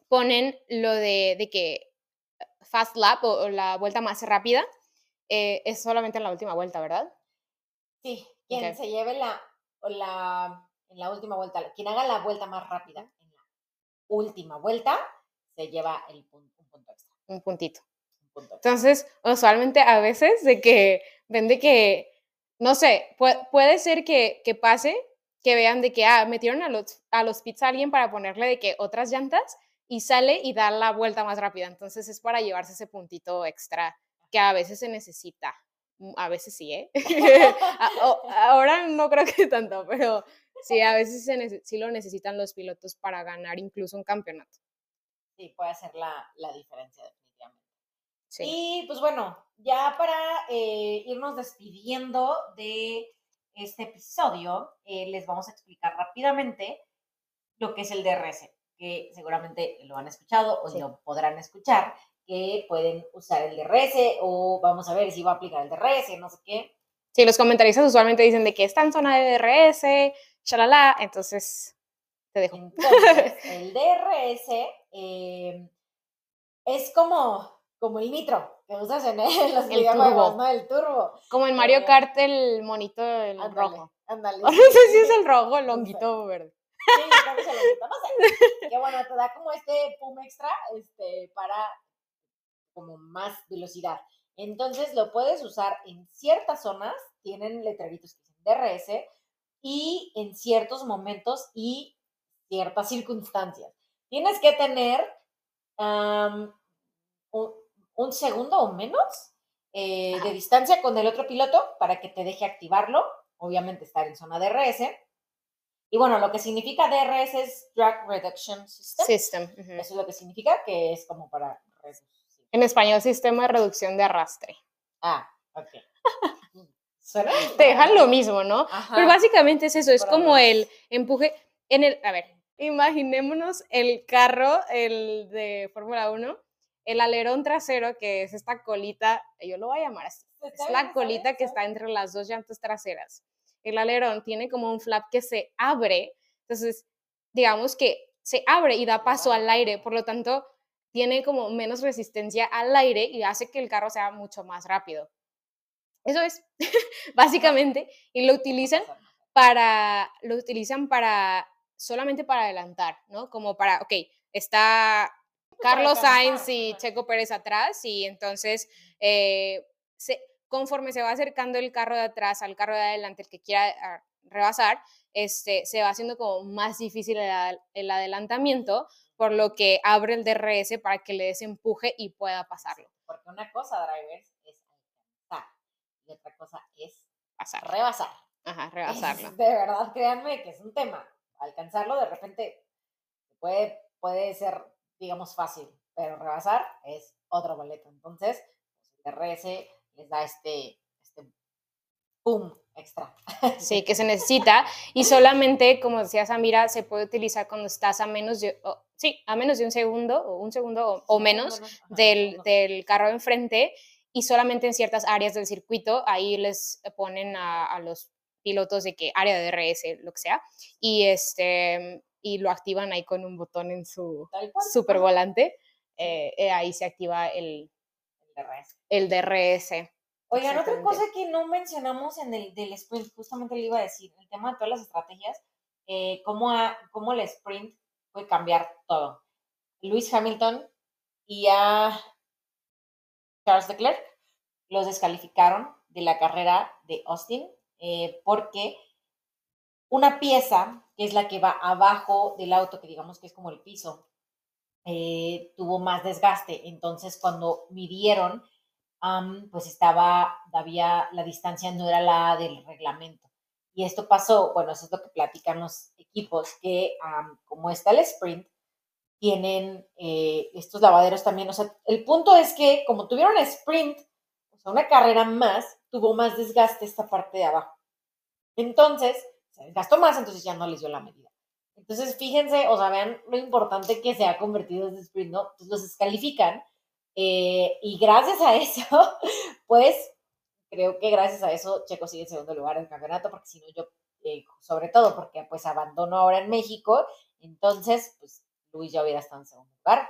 ponen lo de, de que eh, fast lap o, la vuelta más rápida eh, es solamente en la última vuelta, ¿verdad? Sí, quien se lleve la, la en la última vuelta, quien haga la vuelta más rápida en la última vuelta, se lleva el un punto extra. Un puntito. Entonces, usualmente a veces de que ven de que, no sé, puede, ser que, que, pase que vean de que, ah, metieron a los, a los pits a alguien para ponerle de que otras llantas y sale y da la vuelta más rápida. Entonces es para llevarse ese puntito extra que a veces se necesita. Mm, a veces sí, ¿eh? Ahora no creo que tanto, pero Sí, a veces sí lo necesitan los pilotos para ganar incluso un campeonato. Sí, puede ser la, diferencia definitivamente. Sí. Y pues bueno, ya para eh, irnos despidiendo de este episodio, eh, les vamos a explicar rápidamente lo que es el DRS, que seguramente lo han escuchado o lo podrán escuchar, que pueden usar el DRS o vamos a ver si va a aplicar el DRS, no sé qué. Sí, los comentaristas usualmente dicen de que está en zona de DRS, shalala, entonces te dejo. Entonces, el DRS em, es como, como el nitro que usas en, los videojuegos, ¿no? El turbo. Como en Mario Kart el monito el rojo. No sé si es el rojo el longuito verde. Sí, creo que es el longuito, no sé. Que bueno, te da como este pum extra este, para como más velocidad. Entonces lo puedes usar en ciertas zonas, tienen letreritos que dicen DRS, y en ciertos momentos y ciertas circunstancias. Tienes que tener un, segundo o menos eh, de distancia con el otro piloto para que te deje activarlo. Obviamente estar en zona DRS. Y bueno, lo que significa DRS es Drag Reduction System. System. Eso es lo que significa, que es como para En español, sistema de reducción de arrastre. Ah, ok. te dejan lo mismo, ¿no? Pero básicamente es eso, es como el empuje en el, a ver, imaginémonos el carro, el de Fórmula 1, el alerón trasero, que es esta colita, yo lo voy a llamar así, es la colita que está entre las dos llantas traseras. El alerón tiene como un flap que se abre, entonces digamos que se abre y da paso al aire, por lo tanto tiene como menos resistencia al aire y hace que el carro sea mucho más rápido. Eso es, básicamente, y lo utilizan para, lo utilizan para, solamente para adelantar, ¿no? Como para, ok, está Carlos Sainz y Checo Pérez atrás y entonces eh, se, conforme se va acercando el carro de atrás al carro de adelante, el que quiera ah, rebasar, este, se va haciendo como más difícil el, el adelantamiento, por lo que abre el DRS para que le des empuje y pueda pasarlo. Porque una cosa, drivers, y otra cosa es Pasar. rebasar. Ajá, rebasarlo. de verdad, créanme que es un tema. Alcanzarlo de repente puede, puede ser, digamos, fácil. pero rebasar es otro boleto. Entonces, pues, el DRS les da este, este pum extra. Sí, que se necesita. Y solamente, como decía Samira, se puede utilizar cuando estás a menos de, sí, a menos de un segundo o un segundo o, menos del, del, carro enfrente y solamente en ciertas áreas del circuito, ahí les ponen a, a los pilotos de que área de DRS, lo que sea, y, este, y lo activan ahí con un botón en su super volante. Eh, eh, ahí se activa el, el DRS. Oigan, otra cosa que no mencionamos en el del sprint, justamente le iba a decir, el tema de todas las estrategias, eh, cómo, cómo el sprint puede cambiar todo. Luis Hamilton y a Charles Leclerc los descalificaron de la carrera de Austin eh, porque una pieza, que es la que va abajo del auto, que digamos que es como el piso, eh, tuvo más desgaste. Entonces, cuando midieron, pues estaba, todavía la distancia no era la del reglamento. Y esto pasó, bueno, eso es lo que platican los equipos, que como está el sprint, tienen eh, estos lavaderos también. O sea, el punto es que como tuvieron sprint, o sea, una carrera más, tuvo más desgaste esta parte de abajo. Entonces, se desgastó más, entonces ya no les dio la medida. Entonces, fíjense, o sea, vean lo importante que se ha convertido este sprint, ¿no? Entonces los descalifican eh, y gracias a eso, pues, creo que gracias a eso Checo sigue en segundo lugar en el campeonato, porque si no yo, eh, sobre todo porque pues abandono ahora en México, entonces, pues, Luis ya hubiera estado en segundo lugar.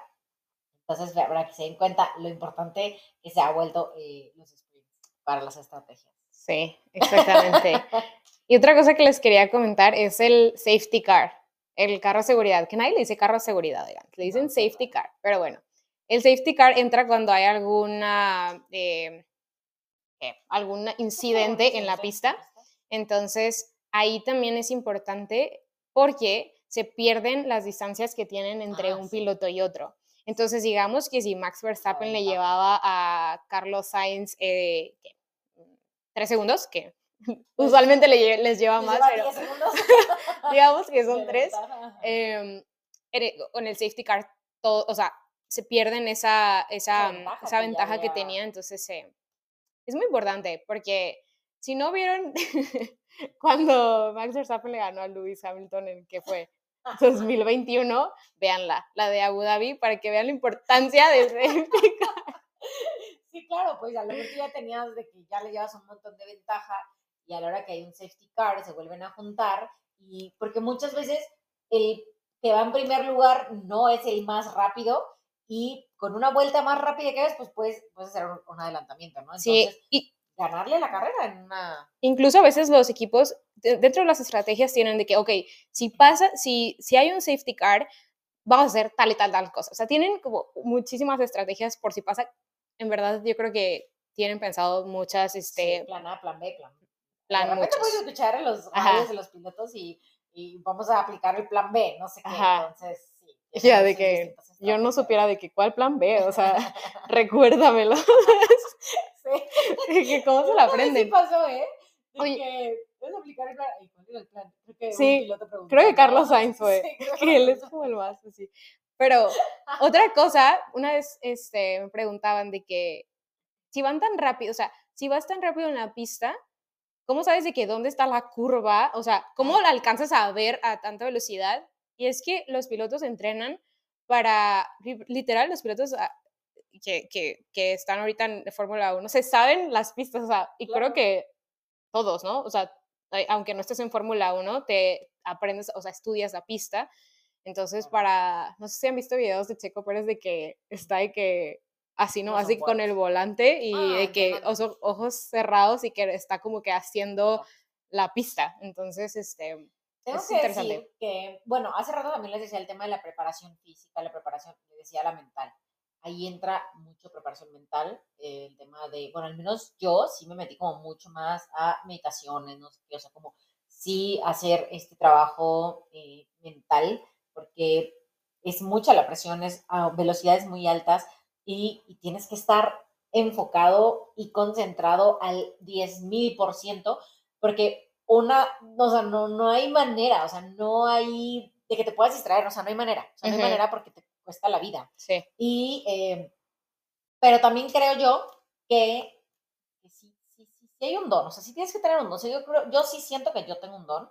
Entonces, para que se den cuenta lo importante que se ha vuelto eh, los sprints para las estrategias. Sí, exactamente. y otra cosa que les quería comentar es el safety car, el carro de seguridad, que nadie le dice carro de seguridad, le dicen safety car, pero bueno, el safety car entra cuando hay alguna, eh, algún incidente en la pista, entonces ahí también es importante porque se pierden las distancias que tienen entre ah, un piloto y otro. Entonces, digamos que si Max Verstappen le llevaba a Carlos Sainz eh, tres segundos, que pues, usualmente les lleva más, pero digamos que son tres. Eh, con el safety car, todo, o sea, se pierden esa, esa, esa ventaja, que, tenía, entonces eh, es muy importante porque si no vieron cuando Max Verstappen le ganó a Lewis Hamilton en que fue 2021, véanla, la de Abu Dhabi, para que vean la importancia de safety car. Sí, claro, pues a lo mejor ya tenías de que ya le llevas un montón de ventaja y a la hora que hay un safety car se vuelven a juntar y porque muchas veces el que va en primer lugar no es el más rápido y con una vuelta más rápida que ves, pues puedes, puedes hacer un, adelantamiento, ¿no? Entonces, sí, y ganarle la carrera en una... Incluso a veces los equipos, dentro de las estrategias tienen de que, ok, si pasa, si, si hay un safety car, vamos a hacer tal y tal, tal cosa. O sea, tienen como muchísimas estrategias por si pasa en verdad yo creo que tienen pensado muchas, este... plan A, plan B, plan B. Plan de repente puedes escuchar en los radios de los pilotos y, y, vamos a aplicar el plan B, no sé qué, entonces... Sí, ya, de que yo no supiera de que cuál plan B, o sea, recuérdamelo. sí. ¿Cómo se lo aprenden? Sí pasó, ¿eh? Oye, que puedes aplicar el plan. el plan? Creo que sí, creo que Carlos Sainz fue, que él es como el más así. Pero otra cosa, una vez este, me preguntaban de que si van tan rápido, o sea, si vas tan rápido en la pista, ¿cómo sabes de que dónde está la curva? O sea, ¿cómo la alcanzas a ver a tanta velocidad? Y es que los pilotos entrenan para, literal, los pilotos ah, que, que, que están ahorita en Fórmula 1 se saben las pistas, o sea, y creo que todos, ¿no? O sea, aunque no estés en Fórmula 1, te aprendes, o sea, estudias la pista entonces, para, no sé si han visto videos de Checo Pérez de que está de que así, ¿no? Así con el volante y ah, de que ojos, cerrados y que está como que haciendo la pista. Entonces, este... Tengo que decir que, bueno, hace rato también les decía el tema de la preparación física, la preparación, les decía la mental. Ahí entra mucho preparación mental, el tema de, bueno, al menos yo sí me metí como mucho más a meditaciones, no sé qué, o sea, como sí hacer este trabajo eh, mental porque es mucha la presión, es a velocidades muy altas y, tienes que estar enfocado y concentrado al 10.000%, porque una, o sea, no, no hay manera, o sea, no hay de que te puedas distraer, o sea, no hay manera, o sea, no hay manera porque te cuesta la vida. Sí. Y, eh, pero también creo yo que, sí, sí, sí, hay un don, o sea, sí tienes que tener un don. O sea, yo, creo, yo sí siento que yo tengo un don.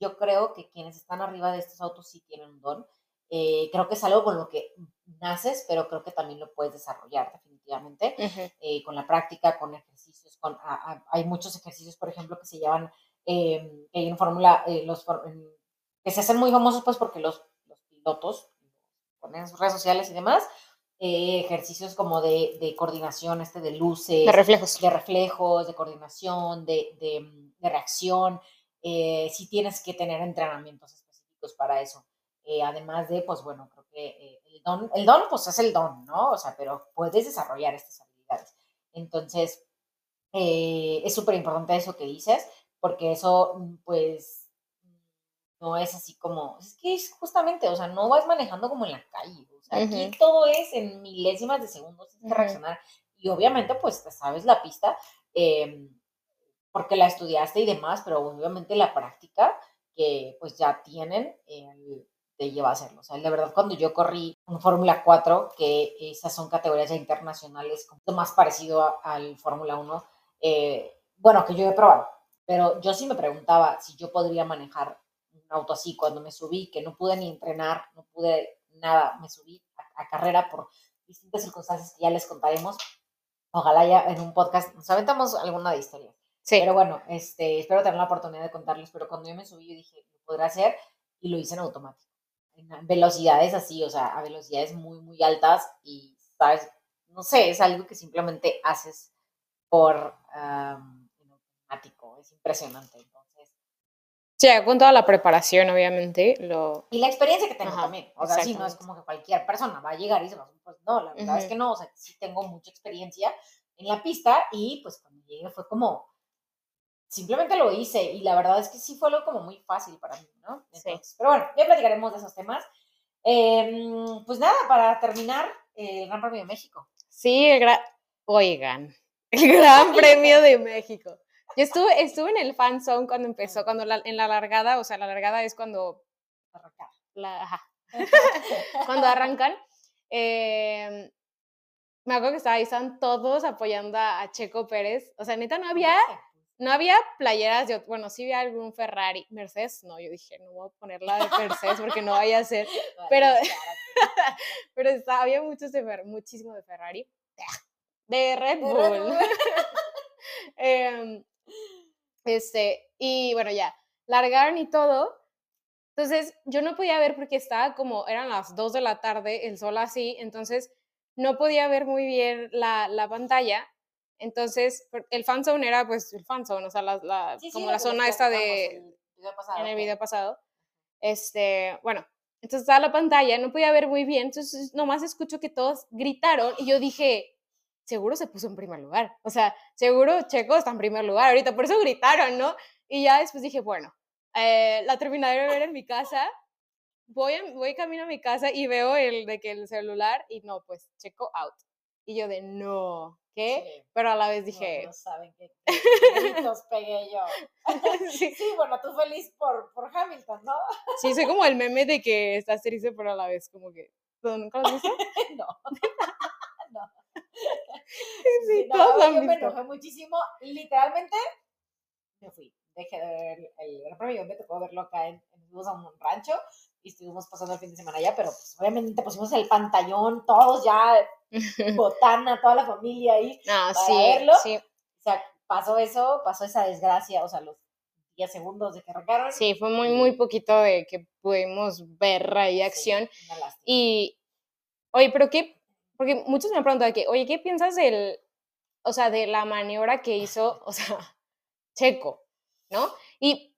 Yo creo que quienes están arriba de estos autos sí tienen un don. Eh, creo que es algo con lo que naces, pero creo que también lo puedes desarrollar definitivamente eh, con la práctica, con ejercicios. Con, hay muchos ejercicios, por ejemplo, que se llaman, eh, que hay una fórmula, los, que se hacen muy famosos pues porque los, los pilotos ponen en sus redes sociales y demás, ejercicios como de, de, coordinación, este de luces, de reflejos, de reflejos, de coordinación, de, de, de reacción. Si tienes que tener entrenamientos específicos para eso. Eh, además de, pues bueno, creo que eh, el don, el don, pues es el don, ¿no? O sea, pero puedes desarrollar estas habilidades. Entonces, eh, es súper importante eso que dices, porque eso, mm, pues, no es así como, es que es justamente, o sea, no vas manejando como en la calle, o sea, aquí todo es en milésimas de segundos, tienes que reaccionar, y obviamente, pues, te sabes la pista, em, porque la estudiaste y demás, pero obviamente la práctica que pues ya tienen, el, te lleva a hacerlo. O sea, de verdad, cuando yo corrí un Fórmula 4, que esas son categorías internacionales, como más parecido al Fórmula 1, eh, bueno, que yo he probado, pero yo sí me preguntaba si yo podría manejar un auto así cuando me subí, que no pude ni entrenar, no pude nada, me subí a, carrera por distintas circunstancias que ya les contaremos. Ojalá ya en un podcast nos aventamos alguna de historias. Sí. Pero bueno, este, espero tener la oportunidad de contarles, pero cuando yo me subí yo dije, lo podré hacer y lo hice en automático velocidades así, o sea, a velocidades muy, muy altas y, ¿sabes? No sé, es algo que simplemente haces por automático, es impresionante. Entonces. Sí, con toda la preparación, obviamente. Lo... Y la experiencia que tengo también. O sea, sí, no es como que cualquier persona va a llegar y se va pues no, la verdad es que no, o sea, sí tengo mucha experiencia en la pista y pues cuando llegué fue como, simplemente lo hice y la verdad es que sí fue algo como muy fácil para mí, ¿no? sí. Pero bueno, ya platicaremos de esos temas. Em, pues nada, para terminar, el Gran Premio de México. Sí, el gran... Oigan, el Gran Premio de México. Yo estuve, estuve en el fan zone cuando empezó, cuando en la largada, o sea, la largada es cuando... La, cuando arrancan. Eh, me acuerdo que estaba ahí, estaban todos apoyando a Checo Pérez. O sea, neta, no había no había playeras, yo, bueno, sí había algún Ferrari, Mercedes, no, yo dije, no voy a poner la de Mercedes porque no vaya a ser, pero, pero estaba, había muchos de, muchísimo de Ferrari, de Red Bull. Em, este, y bueno, ya, largaron y todo, entonces yo no podía ver porque estaba como, eran las 2 de la tarde, el sol así, entonces no podía ver muy bien la, la pantalla entonces, el fan zone era pues el fan zone, o sea, la, como la zona esta de... en el video pasado. Este, bueno, entonces estaba la pantalla, no podía ver muy bien, entonces nomás escucho que todos gritaron y yo dije, seguro se puso en primer lugar, o sea, seguro Checo está en primer lugar ahorita, por eso gritaron, ¿no? Y ya después dije, bueno, eh, la terminaré de ver en mi casa, voy, voy camino a mi casa y veo el de que el celular y no, pues Checo out. Y yo de, no, ¿qué? Pero a la vez dije... No, saben qué gritos pegué yo. sí. sí. bueno, tú feliz por, por Hamilton, ¿no? sí, soy como el meme de que estás triste, pero a la vez como que... ¿Nunca lo has visto? no. no. Sí, no, todos yo me enojé muchísimo. Literalmente me fui. Dejé de ver el, el premio. Me tocó verlo acá en, en un rancho y estuvimos pasando el fin de semana allá, pero pues obviamente pusimos el pantallón, todos ya, botana, toda la familia ahí, ah, para sí, verlo. Sí. O sea, pasó eso, pasó esa desgracia, o sea, los 10 segundos de que arrancaron. Sí, fue muy, muy poquito de que pudimos ver ahí acción. y, oye, pero qué, porque muchos me han preguntado que, oye, ¿qué piensas del, o sea, de la maniobra que hizo, o sea, Checo, ¿no? Y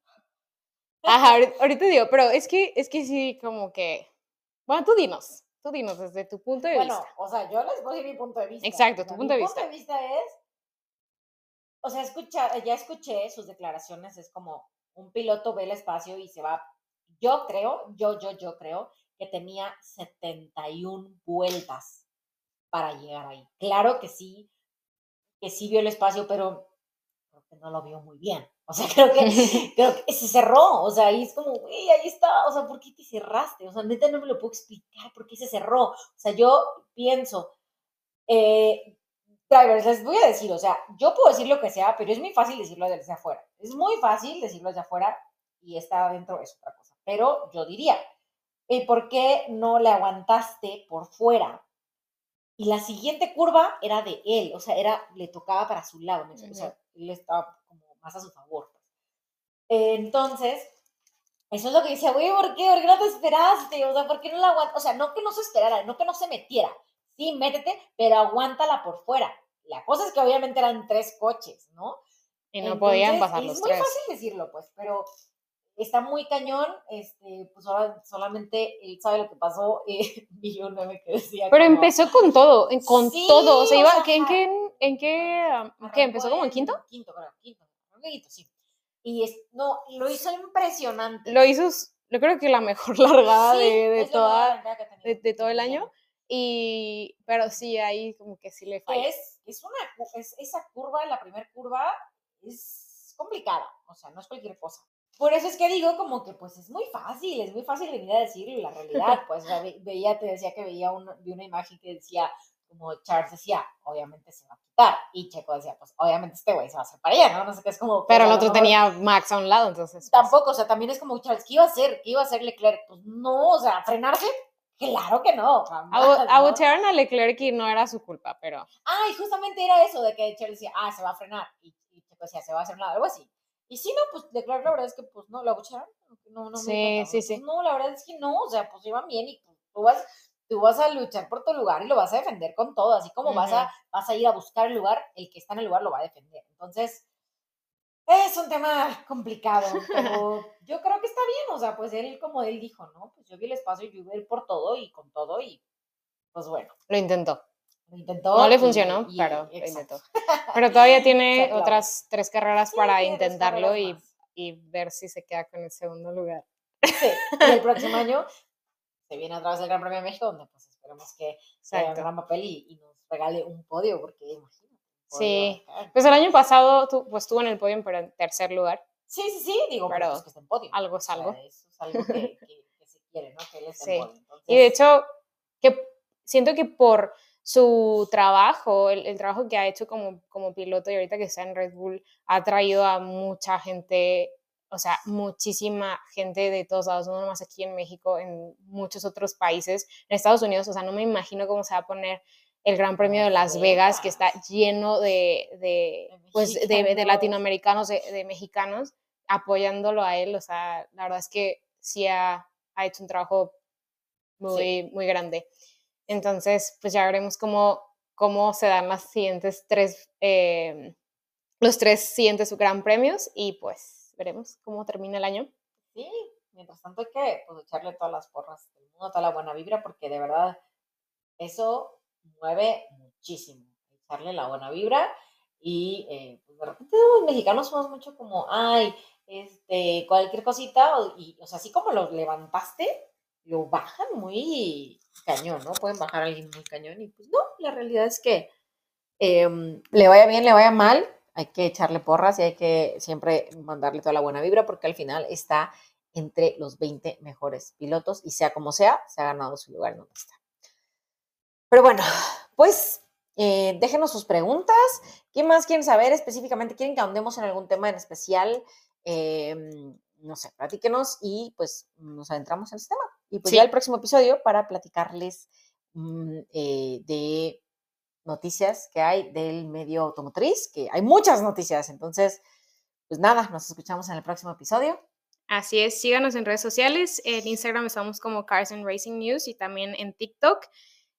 Ajá, ahorita digo, pero es que, es que sí, como que. Bueno, tú dinos, tú dinos desde tu punto de vista. Bueno, o sea, yo les voy a decir mi punto de vista. Exacto, tu punto de vista. Mi punto de vista es. O sea, escucha, ya escuché sus declaraciones, es como un piloto ve el espacio y se va. Yo creo, yo, yo, yo creo que tenía 71 vueltas para llegar ahí. Claro que sí, que sí vio el espacio, pero no lo vio muy bien. O sea, creo que, creo que se cerró. O sea, ahí es como, güey, ahí está. O sea, ¿por qué te cerraste? O sea, neta no me lo puedo explicar por qué se cerró. O sea, yo pienso, eh, drivers, les voy a decir, o sea, yo puedo decir lo que sea, pero es muy fácil decirlo desde afuera. Es muy fácil decirlo desde afuera y está adentro es otra cosa. Pero yo diría, ¿y por qué no le aguantaste por fuera? Y la siguiente curva era de él, o sea, era, le tocaba para su lado, o sea, él estaba como más a su favor. Pues. entonces, eso es lo que decía, güey, ¿por qué? ¿Por qué no te esperaste? O sea, ¿por qué no la aguantaste? O sea, no que no se esperara, no que no se metiera, sí, métete, pero aguántala por fuera. La cosa es que obviamente eran tres coches, ¿no? Y no podían pasar los tres. Es muy fácil decirlo, pues, pero está muy cañón, este, pues ahora solamente él sabe lo que pasó, eh, y yo no me decía. Pero empezó con todo, con todo, o sea, iba, ¿en qué, en qué, qué, empezó como en quinto? Quinto, creo, quinto, quinto, sí. Y es, no, lo hizo impresionante. Lo hizo, yo creo que la mejor largada de, de toda, de, de, todo el año. Y, pero sí, ahí como que sí le falla. Es, es una, es, esa curva, la primera curva, es complicada, o sea, no es cualquier cosa. Por eso es que digo como que pues es muy fácil, es muy fácil venir a decir la realidad, pues veía, te decía que veía una, una imagen que decía, como Charles decía, obviamente se va a quitar, y Checo decía, pues obviamente este güey se va a hacer para allá, ¿no? No sé qué es como... Pero el otro tenía Max a un lado, entonces... Pues Tampoco, o sea, también es como Charles, ¿qué iba a hacer? ¿Qué iba a hacer Leclerc? Pues no, o sea, frenarse, Claro que no. Abuchearon a Leclerc y no era su culpa, pero. Ah, y justamente era eso de que Charles decía, ah, se va a frenar. Y, y decía, se va a hacer nada, algo así. Y sí, no, pues Leclerc la verdad es que pues no, lo abuchearon. No, no sí, sí, sí. No, la verdad es que no, o sea, pues iban bien y tú vas, tú vas a luchar por tu lugar y lo vas a defender con todo, así como vas, a, vas a ir a buscar el lugar, el que está en el lugar lo va a defender. Entonces, es un tema complicado, pero yo creo que está bien, o sea, pues él, como él dijo, ¿no? Pues yo vi el espacio y yo iba a ir por todo y con todo y pues bueno. Lo intentó. Intentó. No le funcionó, pero lo intentó. Pero todavía tiene otras tres carreras para intentarlo y, y, ver si se queda con el segundo lugar. Sí, y el próximo año se viene a través del Gran Premio de México, donde pues esperemos que sea un gran papel y, y, nos regale un podio, porque Sí, pues el año pasado tu, pues estuvo en el podio, pero en tercer lugar. Sí, sí, sí, digo, pero pues que está en podio. Algo es algo. eso es algo que, se quiere, ¿no? Que él esté en podio. Y de hecho, que siento que por su trabajo, el, trabajo que ha hecho como, como piloto y ahorita que está en Red Bull, ha traído a mucha gente, o sea, muchísima gente de todos lados, no nomás aquí en México, en muchos otros países, en Estados Unidos, o sea, no me imagino cómo se va a poner el Gran Premio de Las Vegas, que está lleno de, de pues, de, latinoamericanos, de, mexicanos, apoyándolo a él. O sea, la verdad es que sí ha, ha hecho un trabajo muy, muy grande. Entonces, pues ya veremos cómo, cómo se dan las siguientes tres, eh, los tres siguientes Gran Premios y pues veremos cómo termina el año. Sí, mientras tanto hay que pues, echarle todas las porras del mundo, toda la buena vibra, porque de verdad eso mueve muchísimo. Echarle la buena vibra y eh, pues de repente los mexicanos somos mucho como, ay, este, cualquier cosita, y, o sea, así como lo levantaste, lo bajan muy cañón, ¿no? Pueden bajar a alguien muy cañón y pues no, la realidad es que em, le vaya bien, le vaya mal, hay que echarle porras y hay que siempre mandarle toda la buena vibra porque al final está entre los 20 mejores pilotos y sea como sea, se ha ganado su lugar en donde está. Pero bueno, pues eh, déjenos sus preguntas. ¿Qué más quieren saber específicamente? ¿Quieren que ahondemos en algún tema en especial? Em, no sé, platíquenos y pues nos adentramos en este tema. Y pues ya el próximo episodio para platicarles mm, eh, de noticias que hay del medio automotriz, que hay muchas noticias. Entonces, pues nada, nos escuchamos en el próximo episodio. Así es, síganos en redes sociales. En Instagram estamos como Cars and Racing News y también en TikTok.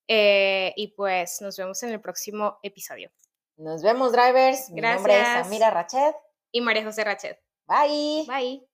Eh, y pues nos vemos en el próximo episodio. Nos vemos, drivers. Mi nombre es Amira Rachet. Y María José Rachet. Bye. Bye.